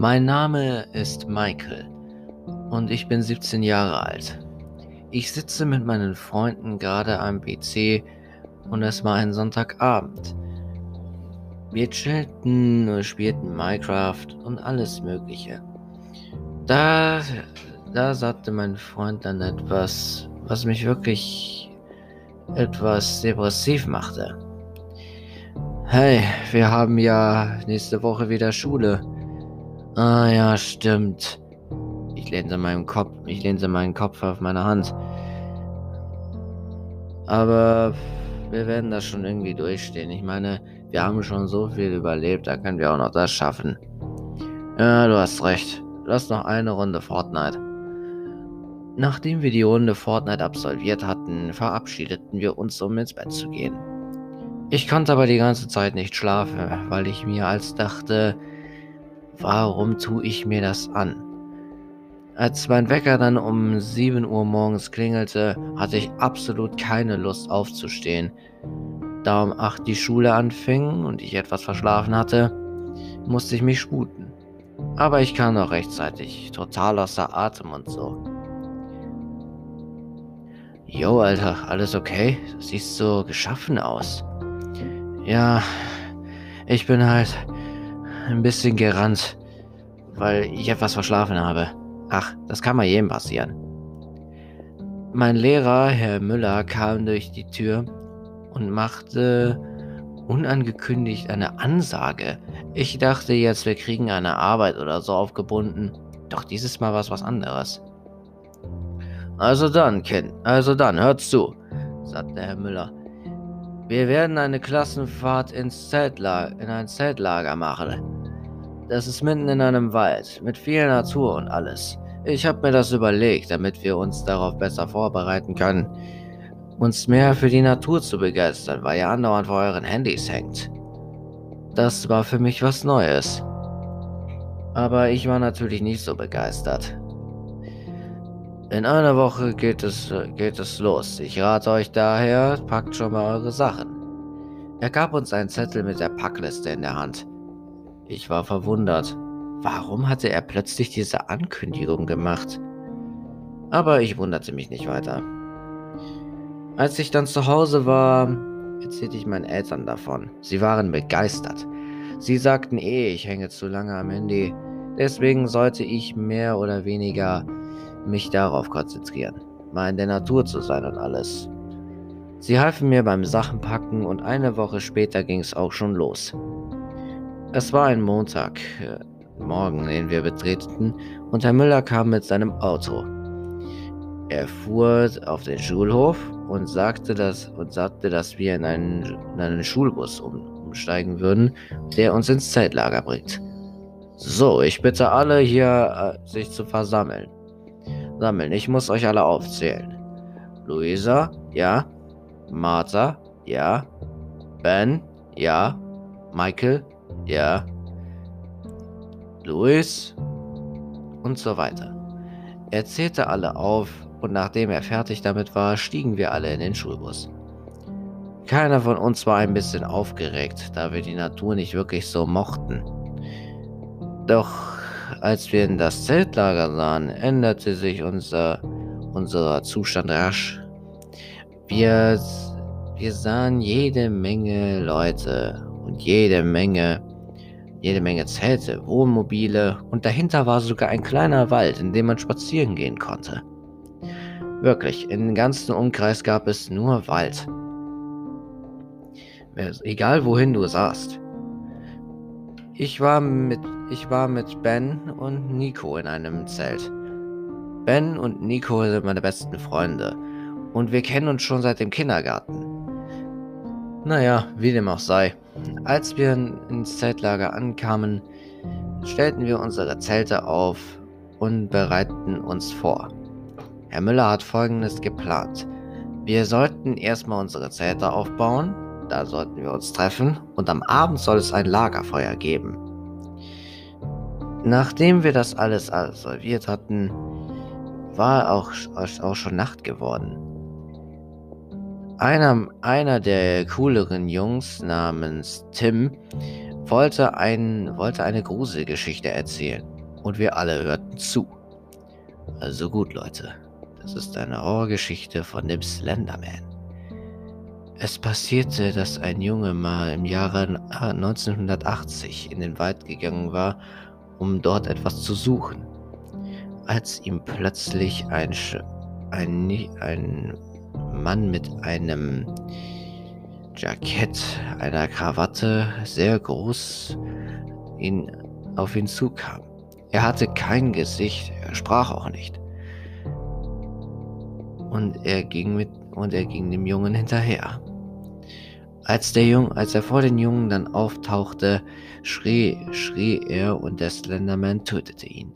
Mein Name ist Michael und ich bin 17 Jahre alt. Ich sitze mit meinen Freunden gerade am PC und es war ein Sonntagabend. Wir chillten und spielten Minecraft und alles Mögliche. Da, da sagte mein Freund dann etwas, was mich wirklich etwas depressiv machte. Hey, wir haben ja nächste Woche wieder Schule. Ah ja, stimmt. Ich lehnte meinen Kopf, ich lehnte meinen Kopf auf meine Hand. Aber wir werden das schon irgendwie durchstehen. Ich meine, wir haben schon so viel überlebt, da können wir auch noch das schaffen. Ja, du hast recht. Lass noch eine Runde Fortnite. Nachdem wir die Runde Fortnite absolviert hatten, verabschiedeten wir uns, um ins Bett zu gehen. Ich konnte aber die ganze Zeit nicht schlafen, weil ich mir als dachte, warum tue ich mir das an? Als mein Wecker dann um 7 Uhr morgens klingelte, hatte ich absolut keine Lust aufzustehen. Da um 8 die Schule anfing und ich etwas verschlafen hatte, musste ich mich sputen. Aber ich kam noch rechtzeitig, total außer Atem und so. Jo, Alter, alles okay? Siehst so geschaffen aus. Ja, ich bin halt ein bisschen gerannt, weil ich etwas verschlafen habe. Ach, das kann mal jedem passieren. Mein Lehrer, Herr Müller, kam durch die Tür und machte unangekündigt eine Ansage. Ich dachte jetzt, wir kriegen eine Arbeit oder so aufgebunden. Doch dieses Mal war es was anderes. Also dann, Kind, also dann, hört zu, sagte Herr Müller. Wir werden eine Klassenfahrt ins Zeltlager, in ein Zeltlager machen. Das ist mitten in einem Wald, mit viel Natur und alles. Ich habe mir das überlegt, damit wir uns darauf besser vorbereiten können, uns mehr für die Natur zu begeistern, weil ihr andauernd vor euren Handys hängt. Das war für mich was Neues. Aber ich war natürlich nicht so begeistert. In einer Woche geht es, geht es los. Ich rate euch daher, packt schon mal eure Sachen. Er gab uns einen Zettel mit der Packliste in der Hand. Ich war verwundert. Warum hatte er plötzlich diese Ankündigung gemacht? Aber ich wunderte mich nicht weiter. Als ich dann zu Hause war, erzählte ich meinen Eltern davon. Sie waren begeistert. Sie sagten eh, ich hänge zu lange am Handy. Deswegen sollte ich mehr oder weniger mich darauf konzentrieren, mal in der Natur zu sein und alles. Sie halfen mir beim Sachenpacken und eine Woche später ging es auch schon los. Es war ein Montag, äh, Morgen, den wir betreten, und Herr Müller kam mit seinem Auto. Er fuhr auf den Schulhof und sagte, dass, und sagte, dass wir in einen, in einen Schulbus um, umsteigen würden, der uns ins Zeltlager bringt. So, ich bitte alle hier, äh, sich zu versammeln sammeln. Ich muss euch alle aufzählen. Luisa, ja. Martha, ja. Ben, ja. Michael, ja. Louis und so weiter. Er zählte alle auf und nachdem er fertig damit war, stiegen wir alle in den Schulbus. Keiner von uns war ein bisschen aufgeregt, da wir die Natur nicht wirklich so mochten. Doch als wir in das Zeltlager sahen, änderte sich unser, unser Zustand rasch. Wir, wir sahen jede Menge Leute und jede Menge, jede Menge Zelte, Wohnmobile und dahinter war sogar ein kleiner Wald, in dem man spazieren gehen konnte. Wirklich, im ganzen Umkreis gab es nur Wald. Egal wohin du saßt. Ich war mit ich war mit Ben und Nico in einem Zelt. Ben und Nico sind meine besten Freunde und wir kennen uns schon seit dem Kindergarten. Naja, wie dem auch sei. Als wir ins Zeltlager ankamen, stellten wir unsere Zelte auf und bereiteten uns vor. Herr Müller hat folgendes geplant. Wir sollten erstmal unsere Zelte aufbauen, da sollten wir uns treffen und am Abend soll es ein Lagerfeuer geben. Nachdem wir das alles absolviert hatten, war auch, auch schon Nacht geworden. Einer, einer der cooleren Jungs namens Tim wollte, ein, wollte eine Gruselgeschichte erzählen und wir alle hörten zu. Also gut, Leute, das ist eine Horrorgeschichte von dem Slenderman. Es passierte, dass ein Junge mal im Jahre 1980 in den Wald gegangen war, um dort etwas zu suchen. Als ihm plötzlich ein, ein, ein Mann mit einem Jackett, einer Krawatte, sehr groß, ihn, auf ihn zukam. Er hatte kein Gesicht, er sprach auch nicht. Und er ging mit und er ging dem Jungen hinterher. Als der Junge, als er vor den Jungen dann auftauchte, schrie, schrie er und der Slenderman tötete ihn.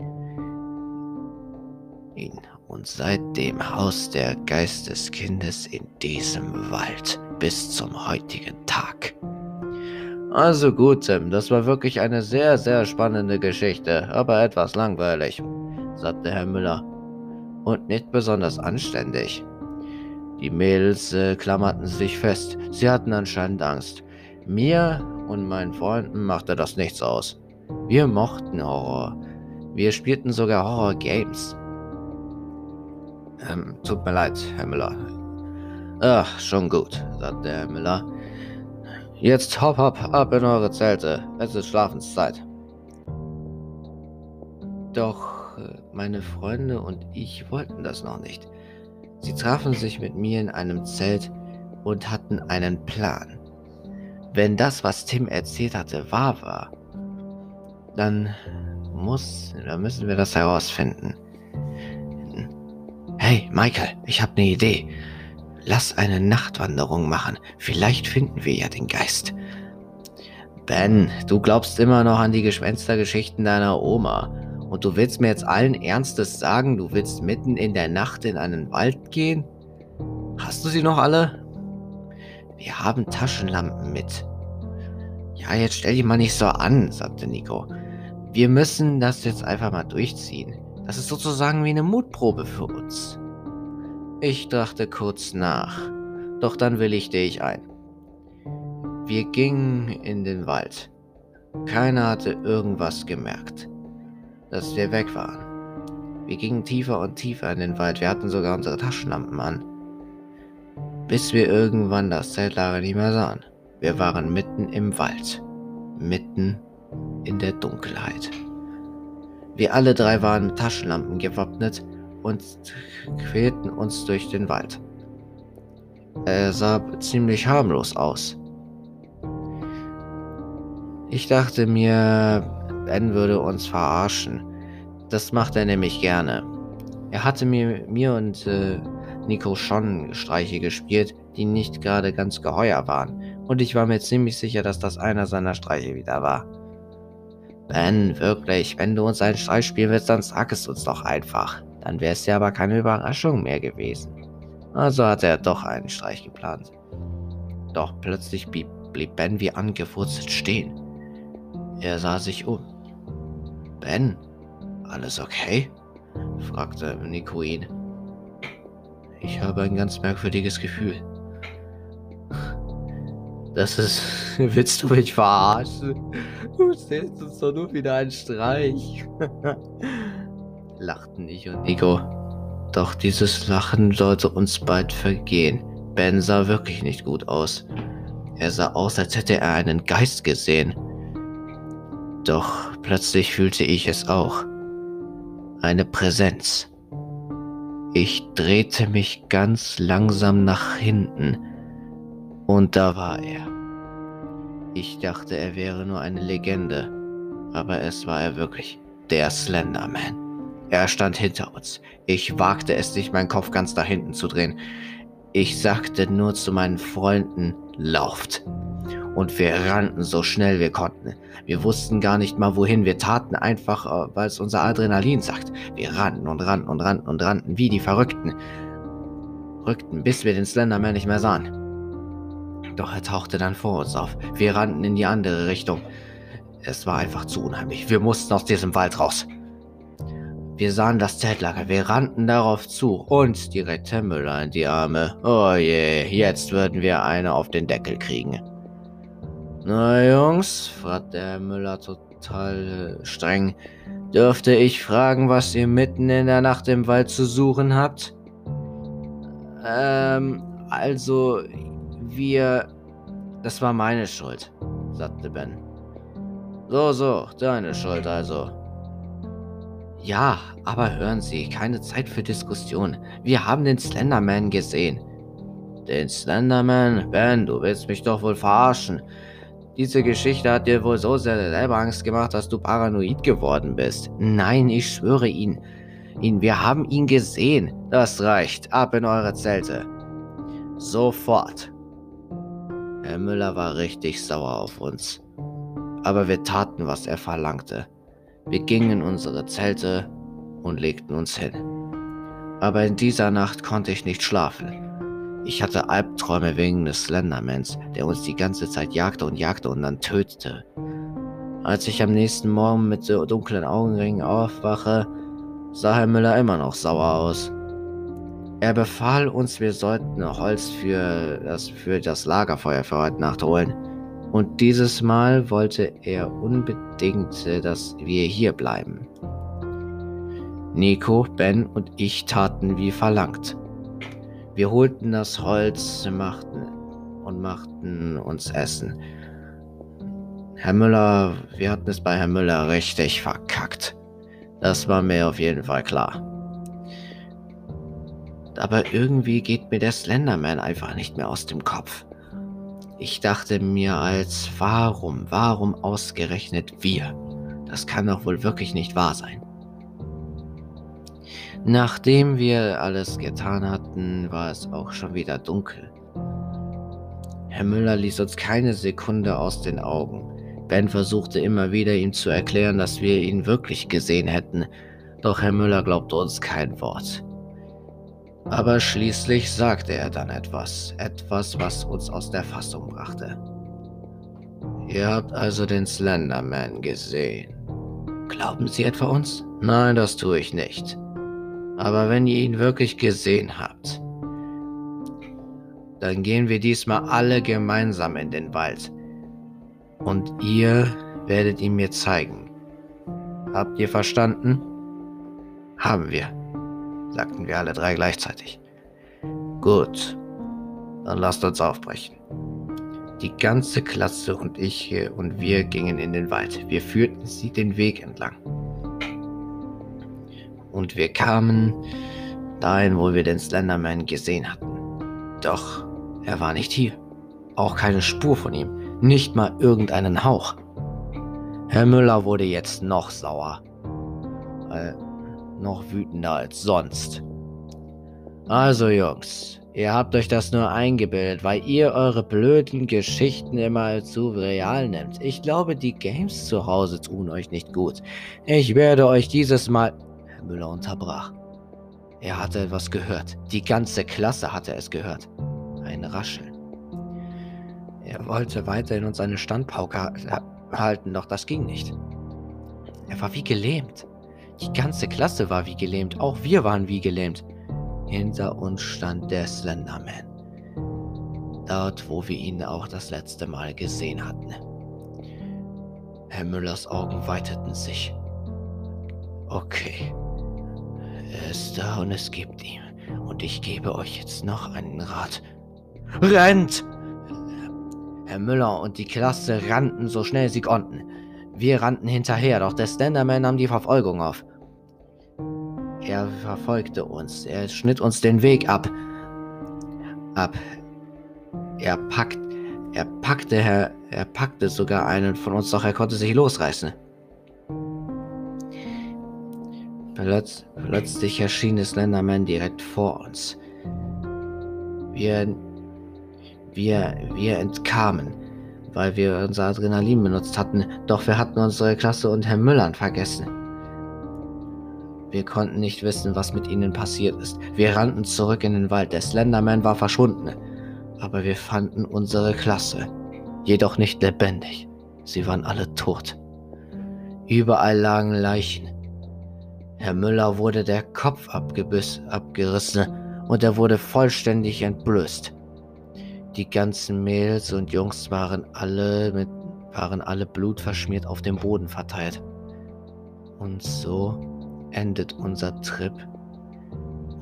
Ihn und seitdem haust der Geist des Kindes in diesem Wald bis zum heutigen Tag. Also gut, Tim, das war wirklich eine sehr, sehr spannende Geschichte, aber etwas langweilig, sagte Herr Müller. Und nicht besonders anständig. Die Mädels äh, klammerten sich fest. Sie hatten anscheinend Angst. Mir und meinen Freunden machte das nichts aus. Wir mochten Horror. Wir spielten sogar Horror-Games. Ähm, tut mir leid, Herr Müller. Ach, schon gut, sagte Herr Müller. Jetzt hopp hopp ab in eure Zelte. Es ist Schlafenszeit. Doch äh, meine Freunde und ich wollten das noch nicht. Sie trafen sich mit mir in einem Zelt und hatten einen Plan. Wenn das, was Tim erzählt hatte, wahr war, dann muss, dann müssen wir das herausfinden. Hey, Michael, ich habe eine Idee. Lass eine Nachtwanderung machen. Vielleicht finden wir ja den Geist. Ben, du glaubst immer noch an die Gespenstergeschichten deiner Oma. Und du willst mir jetzt allen Ernstes sagen, du willst mitten in der Nacht in einen Wald gehen? Hast du sie noch alle? Wir haben Taschenlampen mit. Ja, jetzt stell dich mal nicht so an, sagte Nico. Wir müssen das jetzt einfach mal durchziehen. Das ist sozusagen wie eine Mutprobe für uns. Ich dachte kurz nach, doch dann willigte ich ein. Wir gingen in den Wald. Keiner hatte irgendwas gemerkt, dass wir weg waren. Wir gingen tiefer und tiefer in den Wald, wir hatten sogar unsere Taschenlampen an. Bis wir irgendwann das Zeltlager nicht mehr sahen. Wir waren mitten im Wald, mitten in der Dunkelheit. Wir alle drei waren mit Taschenlampen gewappnet und quälten uns durch den Wald. Er sah ziemlich harmlos aus. Ich dachte mir, Ben würde uns verarschen. Das macht er nämlich gerne. Er hatte mir, mir und äh, Nico schon Streiche gespielt, die nicht gerade ganz geheuer waren. Und ich war mir ziemlich sicher, dass das einer seiner Streiche wieder war. Ben, wirklich, wenn du uns einen Streich spielen willst, dann sag es uns doch einfach. Dann wäre es ja aber keine Überraschung mehr gewesen. Also hatte er doch einen Streich geplant. Doch plötzlich blieb, blieb Ben wie angewurzelt stehen. Er sah sich um. Ben, alles okay? fragte Nico ihn. Ich habe ein ganz merkwürdiges Gefühl. Das ist. Willst du mich verarschen? Du stellst uns doch nur wieder einen Streich. Lachten ich und Nico. Doch dieses Lachen sollte uns bald vergehen. Ben sah wirklich nicht gut aus. Er sah aus, als hätte er einen Geist gesehen. Doch plötzlich fühlte ich es auch. Eine Präsenz. Ich drehte mich ganz langsam nach hinten und da war er. Ich dachte, er wäre nur eine Legende, aber es war er wirklich, der Slenderman. Er stand hinter uns. Ich wagte es nicht, meinen Kopf ganz nach hinten zu drehen. Ich sagte nur zu meinen Freunden, lauft. Und wir rannten so schnell wir konnten. Wir wussten gar nicht mal wohin. Wir taten einfach, äh, weil es unser Adrenalin sagt. Wir rannten und rannten und rannten und rannten wie die Verrückten. Rückten, bis wir den Slenderman nicht mehr sahen. Doch er tauchte dann vor uns auf. Wir rannten in die andere Richtung. Es war einfach zu unheimlich. Wir mussten aus diesem Wald raus. Wir sahen das Zeltlager, wir rannten darauf zu und direkt Herr Müller in die Arme. Oh je, jetzt würden wir eine auf den Deckel kriegen. Na Jungs, fragte Herr Müller total äh, streng, dürfte ich fragen, was ihr mitten in der Nacht im Wald zu suchen habt? Ähm, also, wir... Das war meine Schuld, sagte Ben. So, so, deine Schuld also. Ja, aber hören Sie, keine Zeit für Diskussion. Wir haben den Slenderman gesehen. Den Slenderman? Ben, du willst mich doch wohl verarschen. Diese Geschichte hat dir wohl so sehr selber Angst gemacht, dass du paranoid geworden bist. Nein, ich schwöre ihn. Ihn, wir haben ihn gesehen. Das reicht. Ab in eure Zelte. Sofort. Herr Müller war richtig sauer auf uns. Aber wir taten, was er verlangte. Wir gingen in unsere Zelte und legten uns hin. Aber in dieser Nacht konnte ich nicht schlafen. Ich hatte Albträume wegen des Slendermans, der uns die ganze Zeit jagte und jagte und dann tötete. Als ich am nächsten Morgen mit dunklen Augenringen aufwache, sah Herr Müller immer noch sauer aus. Er befahl uns, wir sollten Holz für das, für das Lagerfeuer für heute Nacht holen. Und dieses Mal wollte er unbedingt, dass wir hier bleiben. Nico, Ben und ich taten wie verlangt. Wir holten das Holz machten und machten uns Essen. Herr Müller, wir hatten es bei Herrn Müller richtig verkackt. Das war mir auf jeden Fall klar. Aber irgendwie geht mir der Slenderman einfach nicht mehr aus dem Kopf. Ich dachte mir als, warum, warum ausgerechnet wir? Das kann doch wohl wirklich nicht wahr sein. Nachdem wir alles getan hatten, war es auch schon wieder dunkel. Herr Müller ließ uns keine Sekunde aus den Augen. Ben versuchte immer wieder ihm zu erklären, dass wir ihn wirklich gesehen hätten, doch Herr Müller glaubte uns kein Wort. Aber schließlich sagte er dann etwas, etwas, was uns aus der Fassung brachte. Ihr habt also den Slenderman gesehen. Glauben Sie etwa uns? Nein, das tue ich nicht. Aber wenn ihr ihn wirklich gesehen habt, dann gehen wir diesmal alle gemeinsam in den Wald. Und ihr werdet ihn mir zeigen. Habt ihr verstanden? Haben wir, sagten wir alle drei gleichzeitig. Gut, dann lasst uns aufbrechen. Die ganze Klasse und ich und wir gingen in den Wald. Wir führten sie den Weg entlang. Und wir kamen dahin, wo wir den Slenderman gesehen hatten. Doch er war nicht hier. Auch keine Spur von ihm. Nicht mal irgendeinen Hauch. Herr Müller wurde jetzt noch sauer. Äh, noch wütender als sonst. Also Jungs, ihr habt euch das nur eingebildet, weil ihr eure blöden Geschichten immer zu real nehmt. Ich glaube, die Games zu Hause tun euch nicht gut. Ich werde euch dieses Mal... Müller unterbrach. Er hatte etwas gehört. Die ganze Klasse hatte es gehört. Ein Rascheln. Er wollte weiterhin uns eine Standpauke halten, doch das ging nicht. Er war wie gelähmt. Die ganze Klasse war wie gelähmt. Auch wir waren wie gelähmt. Hinter uns stand der Slenderman. Dort, wo wir ihn auch das letzte Mal gesehen hatten. Herr Müllers Augen weiteten sich. Okay. Er ist da und es gibt ihm. Und ich gebe euch jetzt noch einen Rat. Rennt! Herr Müller und die Klasse rannten so schnell sie konnten. Wir rannten hinterher, doch der Slenderman nahm die Verfolgung auf. Er verfolgte uns. Er schnitt uns den Weg ab. Ab. Er packt. Er packte, Herr, er packte sogar einen von uns, doch er konnte sich losreißen. Plötz, plötzlich erschien der Slenderman direkt vor uns. Wir, wir, wir entkamen, weil wir unser Adrenalin benutzt hatten, doch wir hatten unsere Klasse und Herrn Müllern vergessen. Wir konnten nicht wissen, was mit ihnen passiert ist. Wir rannten zurück in den Wald. Der Slenderman war verschwunden. Aber wir fanden unsere Klasse. Jedoch nicht lebendig. Sie waren alle tot. Überall lagen Leichen. Herr Müller wurde der Kopf abgebiss, abgerissen und er wurde vollständig entblößt. Die ganzen Mädels und Jungs waren alle mit waren alle blutverschmiert auf dem Boden verteilt. Und so endet unser Trip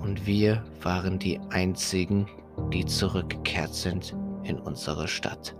und wir waren die einzigen, die zurückgekehrt sind in unsere Stadt.